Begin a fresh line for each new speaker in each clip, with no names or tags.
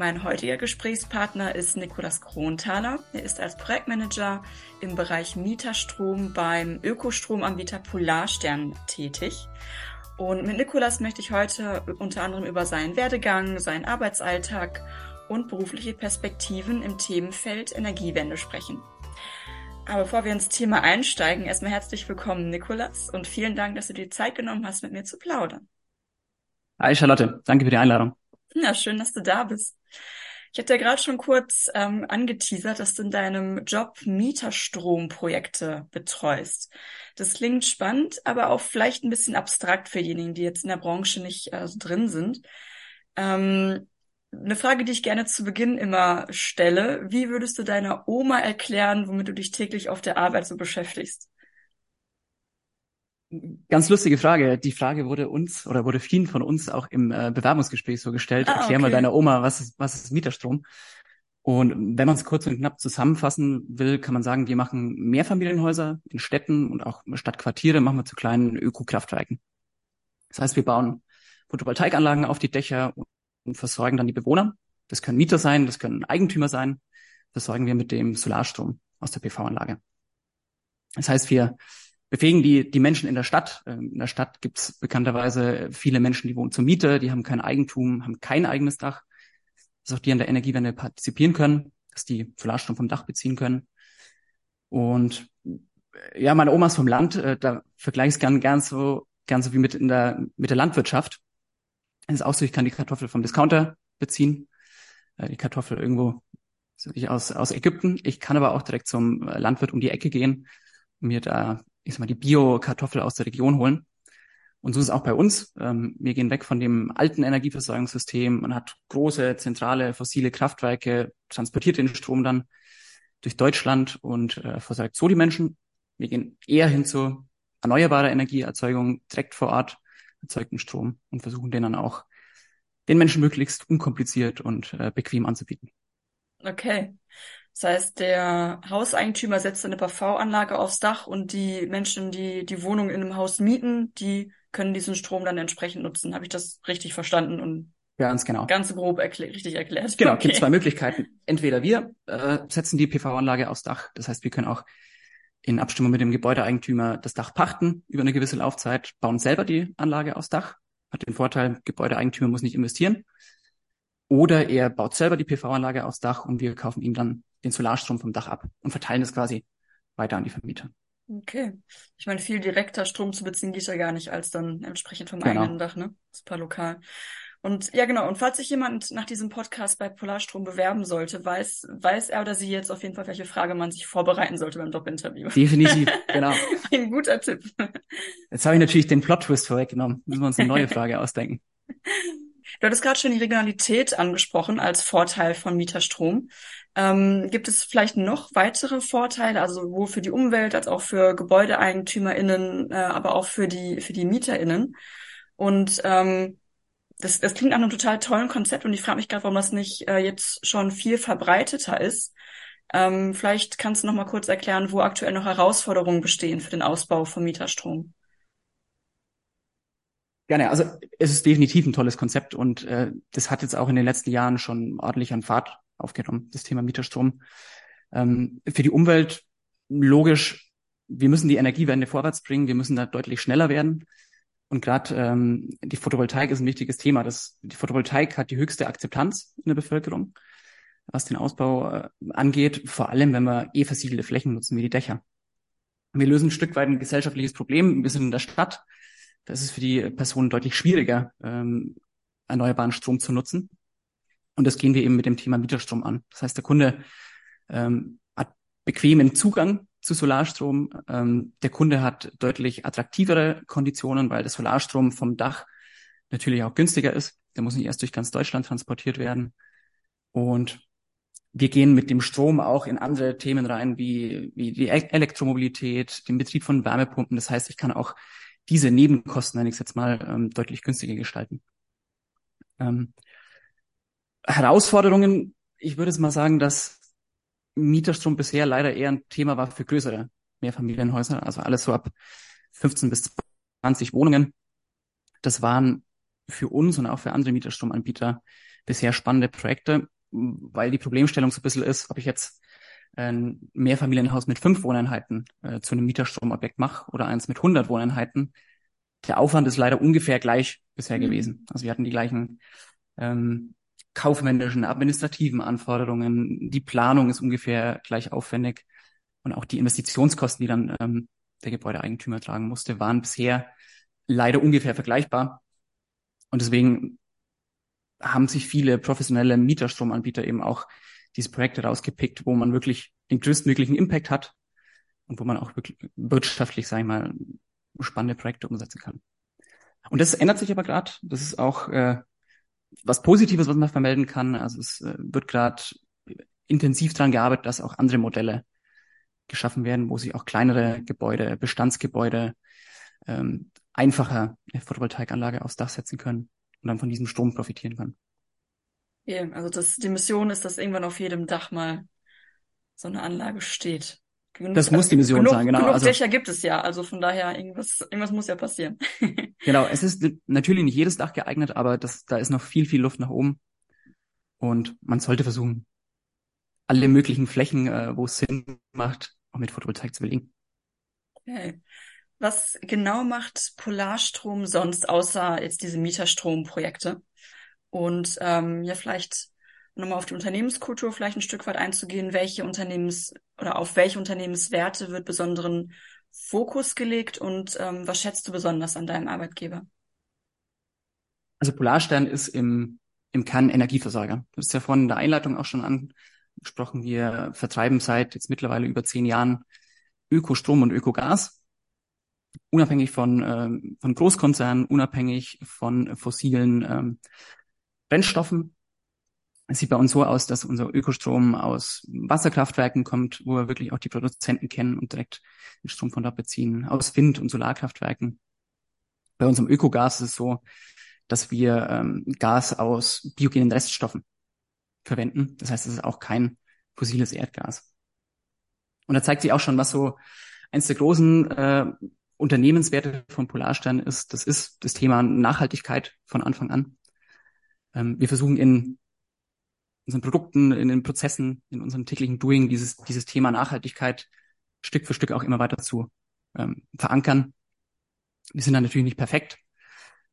Mein heutiger Gesprächspartner ist Nikolas Kronthaler. Er ist als Projektmanager im Bereich Mieterstrom beim Ökostromanbieter Polarstern tätig. Und mit Nikolas möchte ich heute unter anderem über seinen Werdegang, seinen Arbeitsalltag und berufliche Perspektiven im Themenfeld Energiewende sprechen. Aber bevor wir ins Thema einsteigen, erstmal herzlich willkommen, Nikolas, und vielen Dank, dass du dir Zeit genommen hast, mit mir zu plaudern.
Hi Charlotte, danke für die Einladung.
Ja, schön, dass du da bist. Ich hatte ja gerade schon kurz ähm, angeteasert, dass du in deinem Job Mieterstromprojekte betreust. Das klingt spannend, aber auch vielleicht ein bisschen abstrakt für diejenigen, die jetzt in der Branche nicht äh, so drin sind. Ähm, eine Frage, die ich gerne zu Beginn immer stelle. Wie würdest du deiner Oma erklären, womit du dich täglich auf der Arbeit so beschäftigst?
Ganz lustige Frage. Die Frage wurde uns oder wurde vielen von uns auch im äh, Bewerbungsgespräch so gestellt. Ah, Erklär okay. mal deiner Oma, was ist, was ist Mieterstrom? Und wenn man es kurz und knapp zusammenfassen will, kann man sagen, wir machen Mehrfamilienhäuser in Städten und auch Stadtquartiere machen wir zu kleinen Ökokraftwerken. Das heißt, wir bauen Photovoltaikanlagen auf die Dächer und versorgen dann die Bewohner. Das können Mieter sein, das können Eigentümer sein. Versorgen wir mit dem Solarstrom aus der PV-Anlage. Das heißt, wir befähigen die, die Menschen in der Stadt. Ähm, in der Stadt gibt es bekannterweise viele Menschen, die wohnen zur Miete, die haben kein Eigentum, haben kein eigenes Dach, dass auch die an der Energiewende partizipieren können, dass die Solarstrom vom Dach beziehen können. Und äh, ja, meine Oma ist vom Land, äh, da vergleiche ich es gern, gern so, gern so wie mit in der, mit der Landwirtschaft. Es ist auch so, ich kann die Kartoffel vom Discounter beziehen, äh, die Kartoffel irgendwo aus, aus Ägypten. Ich kann aber auch direkt zum Landwirt um die Ecke gehen, mir da ich sag mal, die Bio-Kartoffel aus der Region holen. Und so ist es auch bei uns. Ähm, wir gehen weg von dem alten Energieversorgungssystem. Man hat große, zentrale, fossile Kraftwerke, transportiert den Strom dann durch Deutschland und äh, versorgt so die Menschen. Wir gehen eher hin zu erneuerbarer Energieerzeugung direkt vor Ort, erzeugten Strom und versuchen den dann auch den Menschen möglichst unkompliziert und äh, bequem anzubieten.
Okay. Das heißt, der Hauseigentümer setzt eine PV-Anlage aufs Dach und die Menschen, die die Wohnung in einem Haus mieten, die können diesen Strom dann entsprechend nutzen. Habe ich das richtig verstanden und
Ganz genau.
Ganz grob erklär richtig erklärt.
Genau, okay. gibt zwei Möglichkeiten. Entweder wir äh, setzen die PV-Anlage aufs Dach, das heißt, wir können auch in Abstimmung mit dem Gebäudeeigentümer das Dach pachten über eine gewisse Laufzeit, bauen selber die Anlage aufs Dach. Hat den Vorteil, Gebäudeeigentümer muss nicht investieren. Oder er baut selber die PV-Anlage aufs Dach und wir kaufen ihm dann den Solarstrom vom Dach ab und verteilen es quasi weiter an die Vermieter.
Okay. Ich meine, viel direkter Strom zu beziehen geht ja gar nicht als dann entsprechend vom genau. eigenen Dach, ne? Super lokal. Und ja, genau. Und falls sich jemand nach diesem Podcast bei Polarstrom bewerben sollte, weiß, weiß er oder sie jetzt auf jeden Fall, welche Frage man sich vorbereiten sollte beim Jobinterview.
Definitiv, genau.
Ein guter Tipp.
Jetzt habe ich natürlich den Plot-Twist vorweggenommen. Müssen wir uns eine neue Frage ausdenken.
Du hattest gerade schon die Regionalität angesprochen als Vorteil von Mieterstrom. Ähm, gibt es vielleicht noch weitere Vorteile, also sowohl für die Umwelt als auch für GebäudeeigentümerInnen, äh, aber auch für die, für die MieterInnen? Und ähm, das, das klingt nach einem total tollen Konzept und ich frage mich gerade, warum das nicht äh, jetzt schon viel verbreiteter ist. Ähm, vielleicht kannst du noch mal kurz erklären, wo aktuell noch Herausforderungen bestehen für den Ausbau von Mieterstrom.
Gerne, also es ist definitiv ein tolles Konzept und äh, das hat jetzt auch in den letzten Jahren schon ordentlich an Fahrt aufgenommen, das Thema Mieterstrom. Ähm, für die Umwelt logisch, wir müssen die Energiewende vorwärts bringen, wir müssen da deutlich schneller werden. Und gerade ähm, die Photovoltaik ist ein wichtiges Thema. Das, die Photovoltaik hat die höchste Akzeptanz in der Bevölkerung, was den Ausbau äh, angeht, vor allem wenn wir eh versiegelte Flächen nutzen wie die Dächer. Wir lösen ein Stück weit ein gesellschaftliches Problem. Wir sind in der Stadt. Da ist es für die Personen deutlich schwieriger, ähm, erneuerbaren Strom zu nutzen. Und das gehen wir eben mit dem Thema Mieterstrom an. Das heißt, der Kunde ähm, hat bequemen Zugang zu Solarstrom. Ähm, der Kunde hat deutlich attraktivere Konditionen, weil der Solarstrom vom Dach natürlich auch günstiger ist. Der muss nicht erst durch ganz Deutschland transportiert werden. Und wir gehen mit dem Strom auch in andere Themen rein, wie, wie die e-, Elektromobilität, den Betrieb von Wärmepumpen. Das heißt, ich kann auch diese Nebenkosten, nenne ich es jetzt mal, ähm, deutlich günstiger gestalten. Ähm, Herausforderungen, ich würde jetzt mal sagen, dass Mieterstrom bisher leider eher ein Thema war für größere Mehrfamilienhäuser, also alles so ab 15 bis 20 Wohnungen. Das waren für uns und auch für andere Mieterstromanbieter bisher spannende Projekte weil die Problemstellung so ein bisschen ist, ob ich jetzt ein Mehrfamilienhaus mit fünf Wohneinheiten äh, zu einem Mieterstromobjekt mache oder eins mit 100 Wohneinheiten. Der Aufwand ist leider ungefähr gleich bisher mhm. gewesen. Also wir hatten die gleichen ähm, kaufmännischen, administrativen Anforderungen. Die Planung ist ungefähr gleich aufwendig. Und auch die Investitionskosten, die dann ähm, der Gebäudeeigentümer tragen musste, waren bisher leider ungefähr vergleichbar. Und deswegen haben sich viele professionelle Mieterstromanbieter eben auch diese Projekte rausgepickt, wo man wirklich den größtmöglichen Impact hat und wo man auch wirklich wirtschaftlich, sag ich mal, spannende Projekte umsetzen kann. Und das ändert sich aber gerade. Das ist auch äh, was Positives, was man vermelden kann. Also es äh, wird gerade intensiv daran gearbeitet, dass auch andere Modelle geschaffen werden, wo sich auch kleinere Gebäude, Bestandsgebäude ähm, einfacher eine Photovoltaikanlage aufs Dach setzen können und dann von diesem Strom profitieren kann.
Ja, also das, die Mission ist, dass irgendwann auf jedem Dach mal so eine Anlage steht.
Genug, das muss die Mission
genug,
sein, genau.
Genug also, Dächer gibt es ja, also von daher irgendwas, irgendwas muss ja passieren.
genau, es ist natürlich nicht jedes Dach geeignet, aber das, da ist noch viel, viel Luft nach oben. Und man sollte versuchen, alle möglichen Flächen, äh, wo es Sinn macht, auch mit Photovoltaik zu belegen.
Okay. Was genau macht Polarstrom sonst, außer jetzt diese Mieterstromprojekte? Und ähm, ja, vielleicht nochmal auf die Unternehmenskultur vielleicht ein Stück weit einzugehen. Welche Unternehmens- oder auf welche Unternehmenswerte wird besonderen Fokus gelegt und ähm, was schätzt du besonders an deinem Arbeitgeber?
Also Polarstern ist im, im Kern Energieversorger. Das ist ja vorhin in der Einleitung auch schon angesprochen. Wir vertreiben seit jetzt mittlerweile über zehn Jahren Ökostrom und Ökogas unabhängig von, ähm, von Großkonzernen, unabhängig von fossilen ähm, Brennstoffen. Es sieht bei uns so aus, dass unser Ökostrom aus Wasserkraftwerken kommt, wo wir wirklich auch die Produzenten kennen und direkt den Strom von dort beziehen, aus Wind- und Solarkraftwerken. Bei unserem Ökogas ist es so, dass wir ähm, Gas aus biogenen Reststoffen verwenden. Das heißt, es ist auch kein fossiles Erdgas. Und da zeigt sich auch schon, was so eins der großen äh, Unternehmenswerte von Polarstern ist, das ist das Thema Nachhaltigkeit von Anfang an. Ähm, wir versuchen in unseren Produkten, in den Prozessen, in unserem täglichen Doing dieses, dieses Thema Nachhaltigkeit Stück für Stück auch immer weiter zu ähm, verankern. Wir sind da natürlich nicht perfekt.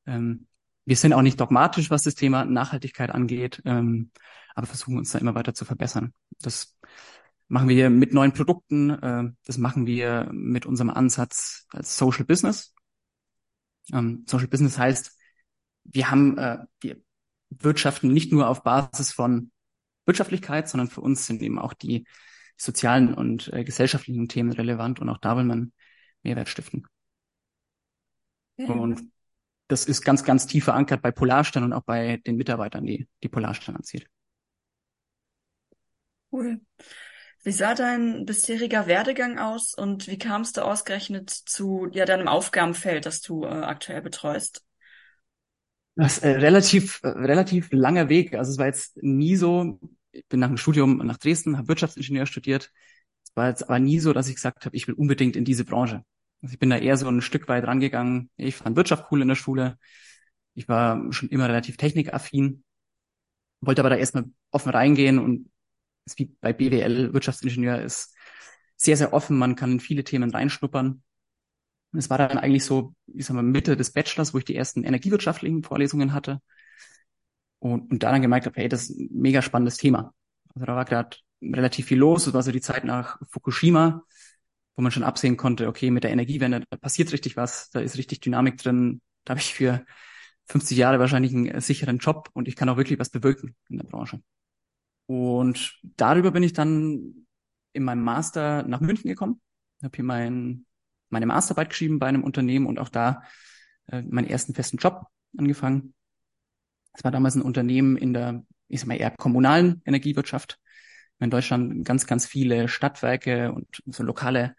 Ähm, wir sind auch nicht dogmatisch, was das Thema Nachhaltigkeit angeht, ähm, aber versuchen uns da immer weiter zu verbessern. Das machen wir mit neuen Produkten. Äh, das machen wir mit unserem Ansatz als Social Business. Ähm, Social Business heißt, wir haben, äh, wir wirtschaften nicht nur auf Basis von Wirtschaftlichkeit, sondern für uns sind eben auch die sozialen und äh, gesellschaftlichen Themen relevant und auch da will man Mehrwert stiften. Ja. Und das ist ganz, ganz tief verankert bei Polarstern und auch bei den Mitarbeitern, die die Polarstern anzieht.
Cool. Wie sah dein bisheriger Werdegang aus und wie kamst du ausgerechnet zu ja, deinem Aufgabenfeld, das du äh, aktuell betreust?
Das ist äh, relativ, äh, relativ langer Weg. Also es war jetzt nie so, ich bin nach dem Studium nach Dresden, habe Wirtschaftsingenieur studiert. Es war jetzt aber nie so, dass ich gesagt habe, ich will unbedingt in diese Branche. Also ich bin da eher so ein Stück weit rangegangen. Ich fand Wirtschaft cool in der Schule. Ich war schon immer relativ technikaffin, wollte aber da erstmal offen reingehen und ist wie bei BWL, Wirtschaftsingenieur ist sehr, sehr offen. Man kann in viele Themen reinschnuppern. Es war dann eigentlich so, ich sag mal, Mitte des Bachelors, wo ich die ersten energiewirtschaftlichen Vorlesungen hatte. Und, und dann gemerkt habe, hey, das ist ein mega spannendes Thema. Also da war gerade relativ viel los. Das war so die Zeit nach Fukushima, wo man schon absehen konnte, okay, mit der Energiewende, da passiert richtig was, da ist richtig Dynamik drin. Da habe ich für 50 Jahre wahrscheinlich einen sicheren Job und ich kann auch wirklich was bewirken in der Branche. Und darüber bin ich dann in meinem Master nach München gekommen, habe hier mein, meine Masterarbeit geschrieben bei einem Unternehmen und auch da äh, meinen ersten festen Job angefangen. Es war damals ein Unternehmen in der, ich sag mal, eher kommunalen Energiewirtschaft. in Deutschland ganz, ganz viele Stadtwerke und so lokale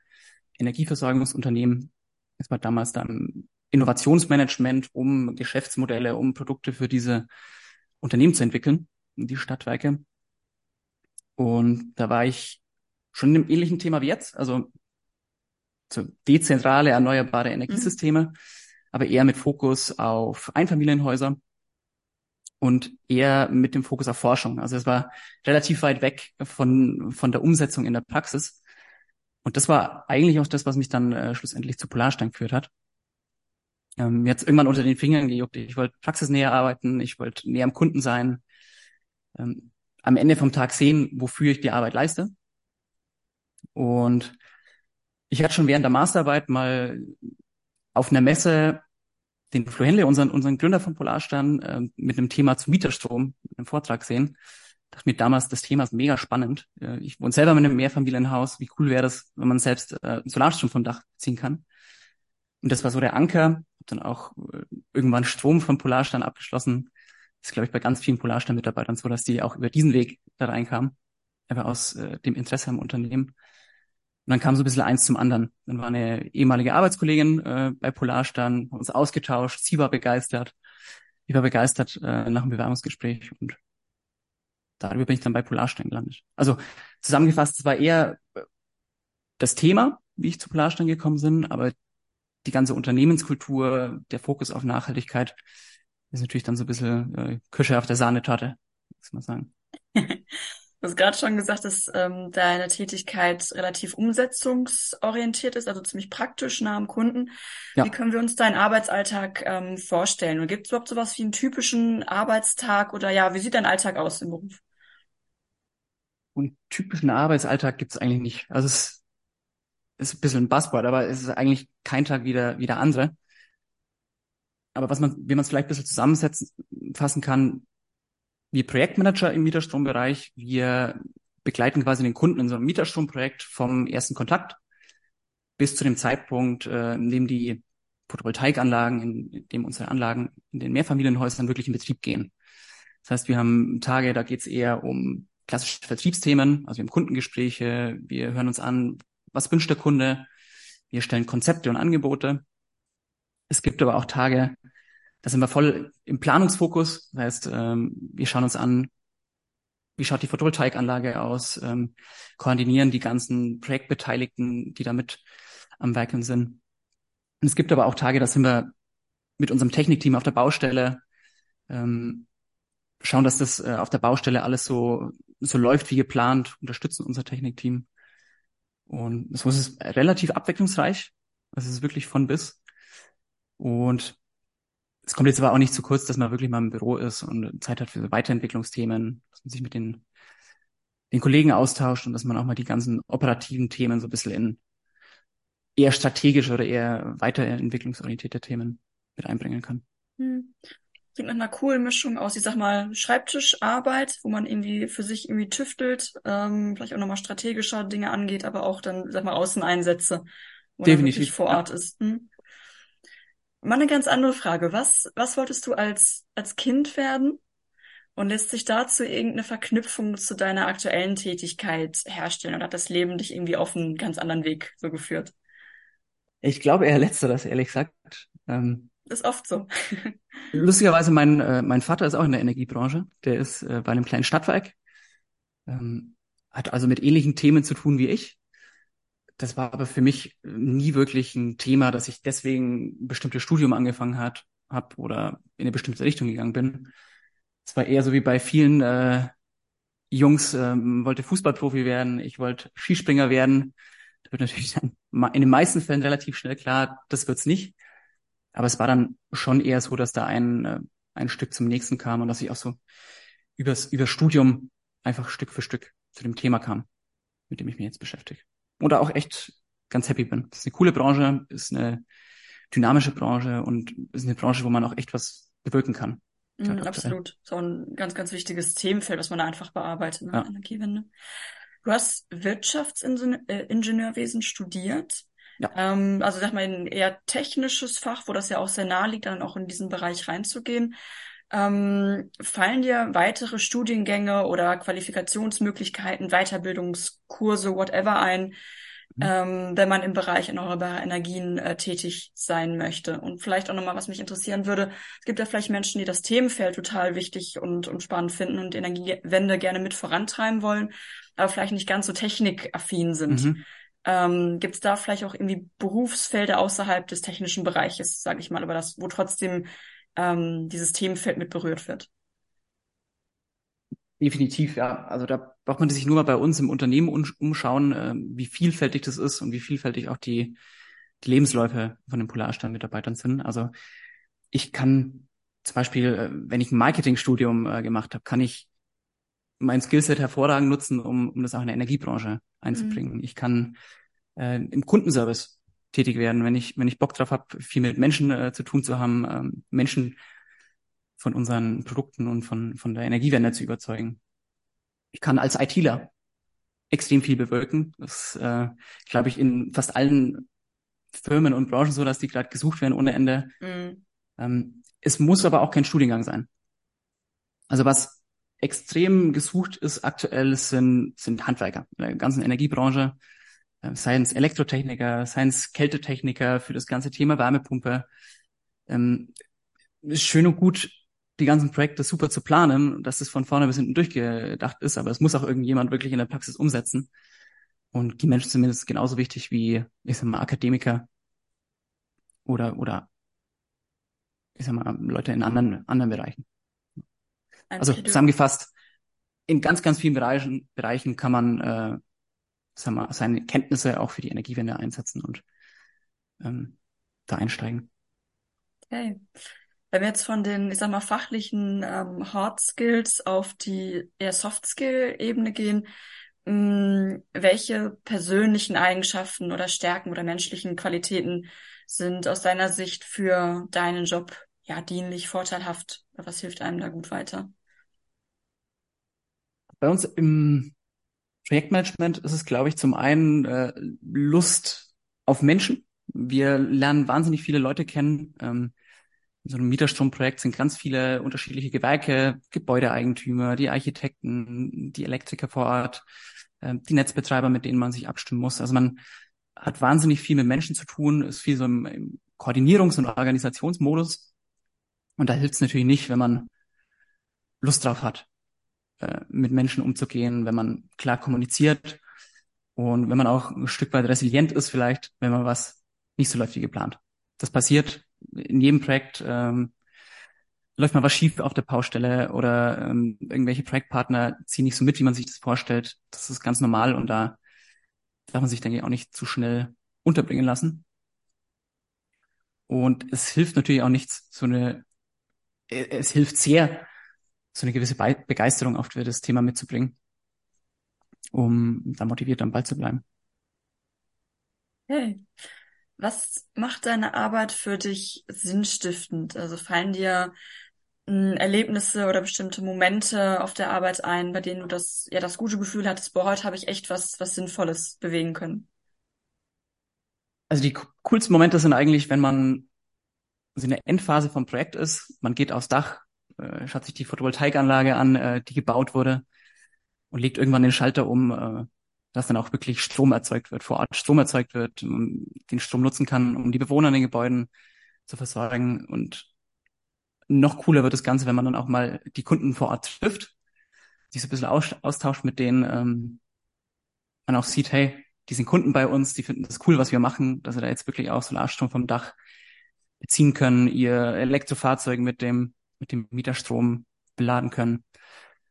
Energieversorgungsunternehmen. Es war damals dann Innovationsmanagement, um Geschäftsmodelle, um Produkte für diese Unternehmen zu entwickeln, die Stadtwerke. Und da war ich schon in einem ähnlichen Thema wie jetzt, also so dezentrale, erneuerbare Energiesysteme, mhm. aber eher mit Fokus auf Einfamilienhäuser und eher mit dem Fokus auf Forschung. Also es war relativ weit weg von, von der Umsetzung in der Praxis. Und das war eigentlich auch das, was mich dann äh, schlussendlich zu Polarstein geführt hat. Ähm, mir hat irgendwann unter den Fingern gejuckt. Ich wollte praxisnäher arbeiten, ich wollte näher am Kunden sein, ähm, am Ende vom Tag sehen, wofür ich die Arbeit leiste. Und ich hatte schon während der Masterarbeit mal auf einer Messe den Flo Henle, unseren, unseren Gründer von Polarstern, äh, mit einem Thema zum Mieterstrom, einem Vortrag sehen. Dachte mir damals, das Thema ist mega spannend. Äh, ich wohne selber mit einem Mehrfamilienhaus. Wie cool wäre das, wenn man selbst äh, Solarstrom vom Dach ziehen kann? Und das war so der Anker. Hab dann auch äh, irgendwann Strom von Polarstern abgeschlossen. Das ist, glaube ich, bei ganz vielen Polarstern-Mitarbeitern so, dass die auch über diesen Weg da reinkamen. Einfach aus äh, dem Interesse am Unternehmen. Und dann kam so ein bisschen eins zum anderen. Dann war eine ehemalige Arbeitskollegin äh, bei Polarstern, uns ausgetauscht, sie war begeistert, ich war begeistert äh, nach dem Bewerbungsgespräch und darüber bin ich dann bei Polarstern gelandet. Also zusammengefasst, es war eher äh, das Thema, wie ich zu Polarstern gekommen bin, aber die ganze Unternehmenskultur, der Fokus auf Nachhaltigkeit ist natürlich dann so ein bisschen äh, Kirsche auf der Sahnetorte, muss man sagen.
Du hast gerade schon gesagt, dass ähm, deine Tätigkeit relativ umsetzungsorientiert ist, also ziemlich praktisch nah am Kunden. Ja. Wie können wir uns deinen Arbeitsalltag ähm, vorstellen? Und gibt es überhaupt sowas wie einen typischen Arbeitstag oder ja, wie sieht dein Alltag aus im Beruf?
einen typischen Arbeitsalltag gibt es eigentlich nicht. Also es ist ein bisschen ein Buzzword, aber es ist eigentlich kein Tag wie der, wie der andere. Aber was man, wie man es vielleicht ein bisschen zusammensetzen, fassen kann, wir Projektmanager im Mieterstrombereich, wir begleiten quasi den Kunden in so einem Mieterstromprojekt vom ersten Kontakt bis zu dem Zeitpunkt, äh, in dem die Photovoltaikanlagen, in dem unsere Anlagen in den Mehrfamilienhäusern wirklich in Betrieb gehen. Das heißt, wir haben Tage, da geht es eher um klassische Vertriebsthemen, also wir haben Kundengespräche, wir hören uns an, was wünscht der Kunde, wir stellen Konzepte und Angebote. Es gibt aber auch Tage, da sind wir voll im Planungsfokus. Das heißt, ähm, wir schauen uns an, wie schaut die Photovoltaikanlage aus, ähm, koordinieren die ganzen Projektbeteiligten, die damit am Werkeln sind. Und es gibt aber auch Tage, da sind wir mit unserem Technikteam auf der Baustelle, ähm, schauen, dass das äh, auf der Baustelle alles so, so läuft wie geplant, unterstützen unser Technikteam. Und so ist es relativ abwechslungsreich. Es ist wirklich von bis. Und es kommt jetzt aber auch nicht zu kurz, dass man wirklich mal im Büro ist und Zeit hat für Weiterentwicklungsthemen, dass man sich mit den, den Kollegen austauscht und dass man auch mal die ganzen operativen Themen so ein bisschen in eher strategische oder eher weiterentwicklungsorientierte Themen mit einbringen kann. Hm.
Klingt nach einer coolen Mischung aus, ich sag mal, Schreibtischarbeit, wo man irgendwie für sich irgendwie tüftelt, ähm, vielleicht auch nochmal strategischer Dinge angeht, aber auch dann, sag mal, Außeneinsätze, wo Definitiv. man wirklich vor Ort ja. ist. Hm? Mal eine ganz andere Frage. Was, was wolltest du als, als Kind werden? Und lässt sich dazu irgendeine Verknüpfung zu deiner aktuellen Tätigkeit herstellen? Oder hat das Leben dich irgendwie auf einen ganz anderen Weg so geführt?
Ich glaube eher letzteres, ehrlich gesagt. Ähm,
ist oft so.
lustigerweise, mein, äh, mein Vater ist auch in der Energiebranche. Der ist äh, bei einem kleinen Stadtwerk. Ähm, hat also mit ähnlichen Themen zu tun wie ich. Das war aber für mich nie wirklich ein Thema, dass ich deswegen ein bestimmtes Studium angefangen hat, hab oder in eine bestimmte Richtung gegangen bin. Es war eher so wie bei vielen äh, Jungs, ähm, wollte Fußballprofi werden, ich wollte Skispringer werden. Da wird natürlich dann in den meisten Fällen relativ schnell klar, das wird's nicht. Aber es war dann schon eher so, dass da ein, äh, ein Stück zum nächsten kam und dass ich auch so übers, übers Studium einfach Stück für Stück zu dem Thema kam, mit dem ich mich jetzt beschäftige oder auch echt ganz happy bin. Das ist eine coole Branche, ist eine dynamische Branche und ist eine Branche, wo man auch echt was bewirken kann.
Mm, absolut. So ein ganz, ganz wichtiges Themenfeld, was man da einfach bearbeitet, ne? Ja. Energiewende. Du hast Wirtschaftsingenieurwesen studiert. Ja. Ähm, also sag mal, ein eher technisches Fach, wo das ja auch sehr nahe liegt, dann auch in diesen Bereich reinzugehen. Ähm, fallen dir weitere Studiengänge oder Qualifikationsmöglichkeiten, Weiterbildungskurse, whatever ein, mhm. ähm, wenn man im Bereich erneuerbarer Energien äh, tätig sein möchte? Und vielleicht auch nochmal, was mich interessieren würde, es gibt ja vielleicht Menschen, die das Themenfeld total wichtig und, und spannend finden und Energiewende gerne mit vorantreiben wollen, aber vielleicht nicht ganz so technikaffin sind. Mhm. Ähm, Gibt es da vielleicht auch irgendwie Berufsfelder außerhalb des technischen Bereiches, sage ich mal, aber das, wo trotzdem ähm, dieses Themenfeld mit berührt wird.
Definitiv, ja. Also da braucht man sich nur mal bei uns im Unternehmen umschauen, äh, wie vielfältig das ist und wie vielfältig auch die, die Lebensläufe von den Polarstern-Mitarbeitern sind. Also ich kann zum Beispiel, äh, wenn ich ein Marketingstudium äh, gemacht habe, kann ich mein Skillset hervorragend nutzen, um, um das auch in der Energiebranche einzubringen. Mhm. Ich kann äh, im Kundenservice tätig werden, wenn ich, wenn ich Bock drauf habe, viel mit Menschen äh, zu tun zu haben, ähm, Menschen von unseren Produkten und von, von der Energiewende zu überzeugen. Ich kann als ITler extrem viel bewirken. Das äh, glaube ich in fast allen Firmen und Branchen so, dass die gerade gesucht werden ohne Ende. Mhm. Ähm, es muss aber auch kein Studiengang sein. Also was extrem gesucht ist aktuell sind, sind Handwerker in der ganzen Energiebranche. Äh, seien es Elektrotechniker, seien es Kältetechniker für das ganze Thema Wärmepumpe. Ähm, ist schön und gut, die ganzen Projekte super zu planen, dass es von vorne bis hinten durchgedacht ist, aber es muss auch irgendjemand wirklich in der Praxis umsetzen. Und die Menschen sind mindestens genauso wichtig wie, ich sag mal, Akademiker oder, oder, ich sag mal, Leute in anderen, anderen Bereichen. Also zusammengefasst, in ganz, ganz vielen Bereichen, Bereichen kann man äh, sagen wir, seine Kenntnisse auch für die Energiewende einsetzen und ähm, da einsteigen.
Okay. Wenn wir jetzt von den, ich sag mal, fachlichen ähm, Hard Skills auf die eher Soft Skill Ebene gehen, mh, mm, welche persönlichen Eigenschaften oder Stärken oder menschlichen Qualitäten sind aus deiner Sicht für deinen Job ja dienlich, vorteilhaft? Was hilft einem da gut weiter?
Bei uns im Projektmanagement ist es, glaube ich, zum einen äh, Lust auf Menschen. Wir lernen wahnsinnig viele Leute kennen. Ähm, in so einem Mieterstromprojekt sind ganz viele unterschiedliche Gewerke, Gebäudeeigentümer, die Architekten, die Elektriker vor Ort, äh, die Netzbetreiber, mit denen man sich abstimmen muss. Also man hat wahnsinnig viel mit Menschen zu tun, ist viel so im, im Koordinierungs- und Organisationsmodus. Und da hilft es natürlich nicht, wenn man Lust drauf hat äh, mit Menschen umzugehen, wenn man klar kommuniziert und wenn man auch ein Stück weit resilient ist vielleicht, wenn man was nicht so läuft wie geplant. Das passiert in jedem Projekt. Ähm, läuft mal was schief auf der Baustelle oder ähm, irgendwelche Projektpartner ziehen nicht so mit, wie man sich das vorstellt. Das ist ganz normal und da darf man sich, denke ich, auch nicht zu schnell unterbringen lassen. Und es hilft natürlich auch nichts, so eine, äh, es hilft sehr, so eine gewisse Be Begeisterung auch für das Thema mitzubringen, um da motiviert am Ball zu bleiben.
Hey, was macht deine Arbeit für dich sinnstiftend? Also fallen dir hm, Erlebnisse oder bestimmte Momente auf der Arbeit ein, bei denen du das, ja, das gute Gefühl hattest, boah, heute habe ich echt was, was Sinnvolles bewegen können?
Also die coolsten Momente sind eigentlich, wenn man in der Endphase vom Projekt ist, man geht aufs Dach, äh, schaut sich die Photovoltaikanlage an, äh, die gebaut wurde und legt irgendwann den Schalter um, äh, dass dann auch wirklich Strom erzeugt wird, vor Ort Strom erzeugt wird, den Strom nutzen kann, um die Bewohner in den Gebäuden zu versorgen. Und noch cooler wird das Ganze, wenn man dann auch mal die Kunden vor Ort trifft, sich so ein bisschen aus, austauscht mit denen, ähm, man auch sieht, hey, die sind Kunden bei uns, die finden das cool, was wir machen, dass sie da jetzt wirklich auch Solarstrom vom Dach beziehen können, ihr Elektrofahrzeug mit dem mit dem Mieterstrom beladen können.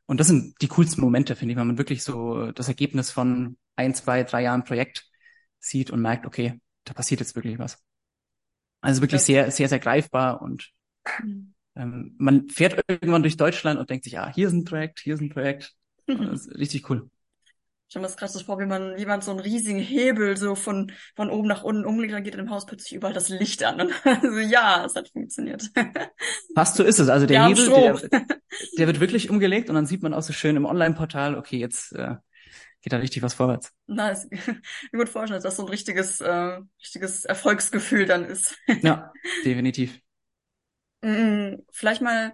Und das sind die coolsten Momente, finde ich, wenn man wirklich so das Ergebnis von ein, zwei, drei Jahren Projekt sieht und merkt, okay, da passiert jetzt wirklich was. Also wirklich sehr, sehr, sehr greifbar und mhm. ähm, man fährt irgendwann durch Deutschland und denkt sich, ah, hier ist ein Projekt, hier ist ein Projekt. Das ist richtig cool.
Ich habe mir das so vor, wie man, wie man so einen riesigen Hebel so von, von oben nach unten umlegt, dann geht in dem Haus plötzlich überall das Licht an. Und also ja, es hat funktioniert.
Fast so ist es. Also der Hebel, der, der, wird wirklich umgelegt und dann sieht man auch so schön im Online-Portal, okay, jetzt äh, geht da richtig was vorwärts.
Na, ich kann mir gut vorstellen, dass das so ein richtiges, äh, richtiges Erfolgsgefühl dann ist.
ja, definitiv.
Vielleicht mal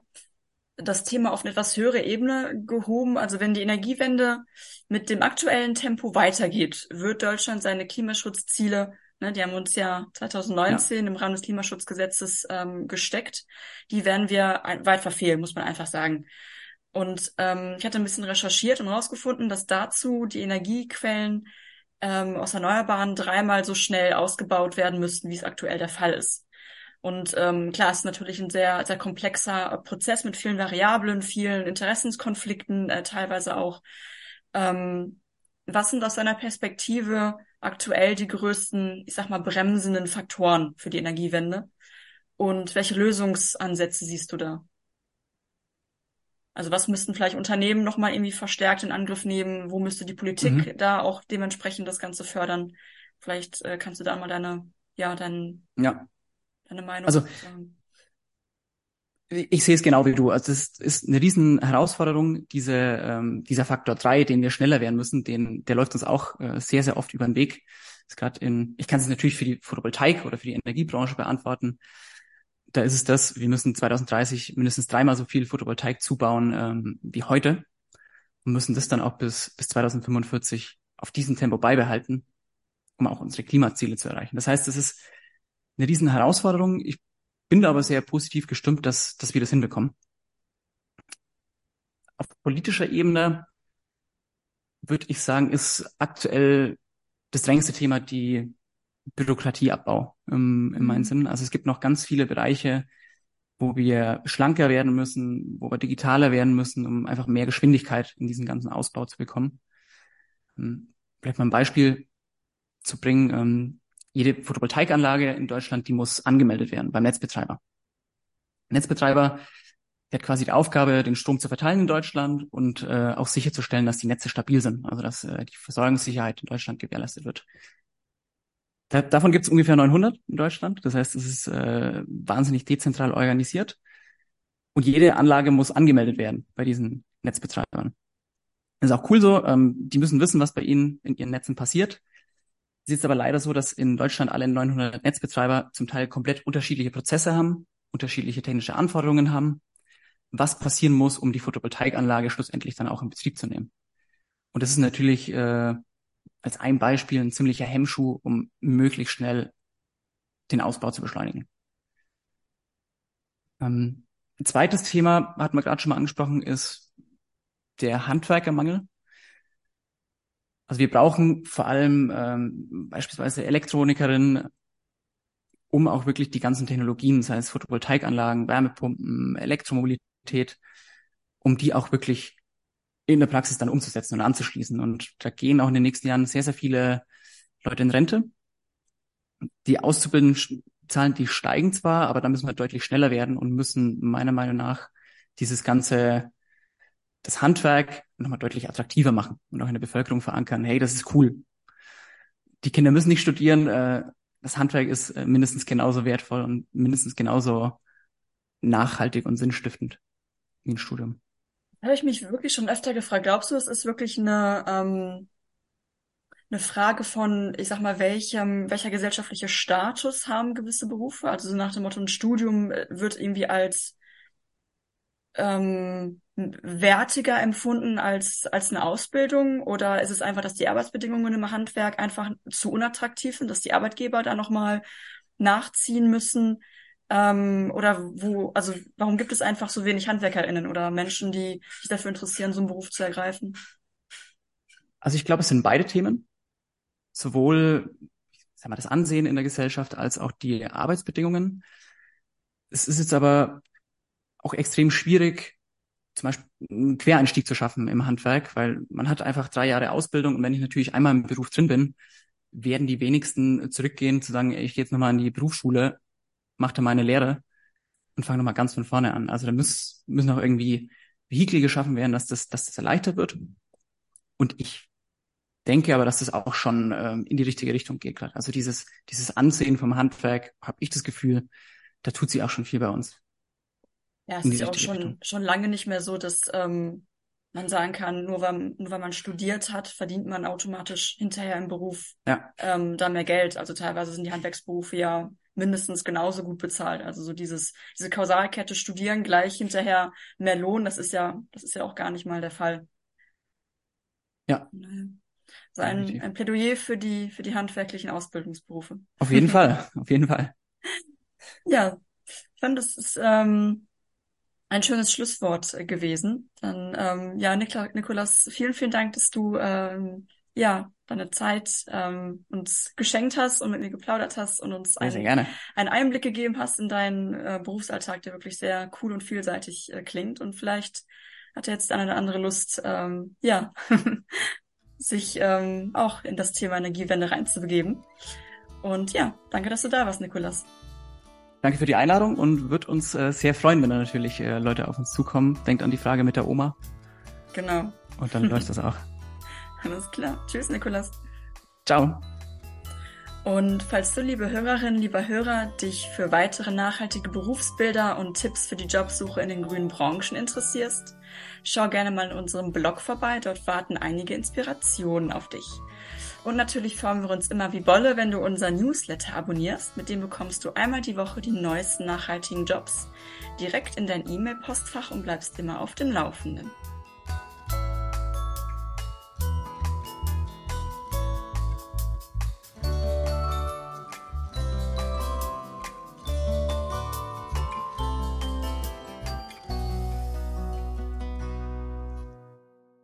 das Thema auf eine etwas höhere Ebene gehoben. Also wenn die Energiewende mit dem aktuellen Tempo weitergeht, wird Deutschland seine Klimaschutzziele, ne, die haben uns ja 2019 ja. im Rahmen des Klimaschutzgesetzes ähm, gesteckt, die werden wir weit verfehlen, muss man einfach sagen. Und ähm, ich hatte ein bisschen recherchiert und herausgefunden, dass dazu die Energiequellen ähm, aus Erneuerbaren dreimal so schnell ausgebaut werden müssten, wie es aktuell der Fall ist. Und ähm, klar, es ist natürlich ein sehr, sehr komplexer Prozess mit vielen Variablen, vielen Interessenskonflikten, äh, teilweise auch. Ähm, was sind aus deiner Perspektive aktuell die größten, ich sag mal, bremsenden Faktoren für die Energiewende? Und welche Lösungsansätze siehst du da? Also was müssten vielleicht Unternehmen nochmal irgendwie verstärkt in Angriff nehmen? Wo müsste die Politik mhm. da auch dementsprechend das Ganze fördern? Vielleicht äh, kannst du da mal deine, ja, deinen
ja deine Meinung? Also, ich sehe es genau wie du. Also es ist eine riesen Herausforderung, diese, ähm, dieser Faktor drei, den wir schneller werden müssen, den, der läuft uns auch äh, sehr, sehr oft über den Weg. ist gerade in, ich kann es natürlich für die Photovoltaik oder für die Energiebranche beantworten. Da ist es das, wir müssen 2030 mindestens dreimal so viel Photovoltaik zubauen ähm, wie heute und müssen das dann auch bis, bis 2045 auf diesem Tempo beibehalten, um auch unsere Klimaziele zu erreichen. Das heißt, es ist eine riesen Herausforderung. Ich bin da aber sehr positiv gestimmt, dass, dass wir das hinbekommen. Auf politischer Ebene würde ich sagen, ist aktuell das drängendste Thema die Bürokratieabbau im, in meinem. Sinn. Also es gibt noch ganz viele Bereiche, wo wir schlanker werden müssen, wo wir digitaler werden müssen, um einfach mehr Geschwindigkeit in diesen ganzen Ausbau zu bekommen. Hm, vielleicht mal ein Beispiel zu bringen. Jede Photovoltaikanlage in Deutschland, die muss angemeldet werden beim Netzbetreiber. Netzbetreiber der hat quasi die Aufgabe, den Strom zu verteilen in Deutschland und äh, auch sicherzustellen, dass die Netze stabil sind, also dass äh, die Versorgungssicherheit in Deutschland gewährleistet wird. Da, davon gibt es ungefähr 900 in Deutschland. Das heißt, es ist äh, wahnsinnig dezentral organisiert. Und jede Anlage muss angemeldet werden bei diesen Netzbetreibern. Das ist auch cool so. Ähm, die müssen wissen, was bei ihnen in ihren Netzen passiert. Es ist aber leider so, dass in Deutschland alle 900 Netzbetreiber zum Teil komplett unterschiedliche Prozesse haben, unterschiedliche technische Anforderungen haben, was passieren muss, um die Photovoltaikanlage schlussendlich dann auch in Betrieb zu nehmen. Und das ist natürlich äh, als ein Beispiel ein ziemlicher Hemmschuh, um möglichst schnell den Ausbau zu beschleunigen. Ähm, ein zweites Thema, hat man gerade schon mal angesprochen, ist der Handwerkermangel. Also wir brauchen vor allem ähm, beispielsweise Elektronikerinnen, um auch wirklich die ganzen Technologien, sei es Photovoltaikanlagen, Wärmepumpen, Elektromobilität, um die auch wirklich in der Praxis dann umzusetzen und anzuschließen. Und da gehen auch in den nächsten Jahren sehr, sehr viele Leute in Rente. Die Auszubildendenzahlen, die steigen zwar, aber da müssen wir deutlich schneller werden und müssen meiner Meinung nach dieses ganze das Handwerk nochmal deutlich attraktiver machen und auch in der Bevölkerung verankern, hey, das ist cool. Die Kinder müssen nicht studieren, äh, das Handwerk ist äh, mindestens genauso wertvoll und mindestens genauso nachhaltig und sinnstiftend wie ein Studium.
Habe ich mich wirklich schon öfter gefragt. Glaubst du, es ist wirklich eine, ähm, eine Frage von, ich sag mal, welchem, welcher gesellschaftliche Status haben gewisse Berufe? Also so nach dem Motto, ein Studium äh, wird irgendwie als ähm, wertiger empfunden als, als eine Ausbildung? Oder ist es einfach, dass die Arbeitsbedingungen im Handwerk einfach zu unattraktiv sind, dass die Arbeitgeber da nochmal nachziehen müssen? Ähm, oder wo, also warum gibt es einfach so wenig HandwerkerInnen oder Menschen, die sich dafür interessieren, so einen Beruf zu ergreifen?
Also ich glaube, es sind beide Themen. Sowohl sagen wir, das Ansehen in der Gesellschaft als auch die Arbeitsbedingungen. Es ist jetzt aber auch extrem schwierig, zum Beispiel einen Quereinstieg zu schaffen im Handwerk, weil man hat einfach drei Jahre Ausbildung und wenn ich natürlich einmal im Beruf drin bin, werden die wenigsten zurückgehen zu sagen, ich gehe jetzt nochmal in die Berufsschule, mache da meine Lehre und fange nochmal ganz von vorne an. Also da muss, müssen auch irgendwie Vehikel geschaffen werden, dass das, dass das erleichtert wird. Und ich denke aber, dass das auch schon ähm, in die richtige Richtung geht gerade. Also dieses, dieses Ansehen vom Handwerk, habe ich das Gefühl, da tut sie auch schon viel bei uns.
Ja, es ist ja auch schon, schon lange nicht mehr so, dass ähm, man sagen kann, nur weil, nur weil man studiert hat, verdient man automatisch hinterher im Beruf
ja.
ähm, da mehr Geld. Also teilweise sind die Handwerksberufe ja mindestens genauso gut bezahlt. Also so dieses, diese Kausalkette studieren gleich hinterher mehr Lohn, das ist ja, das ist ja auch gar nicht mal der Fall.
Ja.
Also ein, ein Plädoyer für die, für die handwerklichen Ausbildungsberufe.
Auf jeden Fall, auf jeden Fall.
Ja, ich fand, das ist ähm, ein schönes Schlusswort äh, gewesen. Dann, ähm, ja, Nikla Nikolas, vielen, vielen Dank, dass du ähm, ja deine Zeit ähm, uns geschenkt hast und mit mir geplaudert hast und uns einen, einen Einblick gegeben hast in deinen äh, Berufsalltag, der wirklich sehr cool und vielseitig äh, klingt. Und vielleicht hat jetzt eine oder andere Lust, ähm, ja, sich ähm, auch in das Thema Energiewende reinzubegeben. Und ja, danke, dass du da warst, Nikolas.
Danke für die Einladung und wird uns äh, sehr freuen, wenn da natürlich äh, Leute auf uns zukommen. Denkt an die Frage mit der Oma.
Genau.
Und dann läuft das auch.
Alles klar. Tschüss, Nikolas.
Ciao.
Und falls du, liebe Hörerinnen, lieber Hörer, dich für weitere nachhaltige Berufsbilder und Tipps für die Jobsuche in den grünen Branchen interessierst, schau gerne mal in unserem Blog vorbei. Dort warten einige Inspirationen auf dich. Und natürlich freuen wir uns immer wie Bolle, wenn du unser Newsletter abonnierst. Mit dem bekommst du einmal die Woche die neuesten nachhaltigen Jobs direkt in dein E-Mail-Postfach und bleibst immer auf dem Laufenden.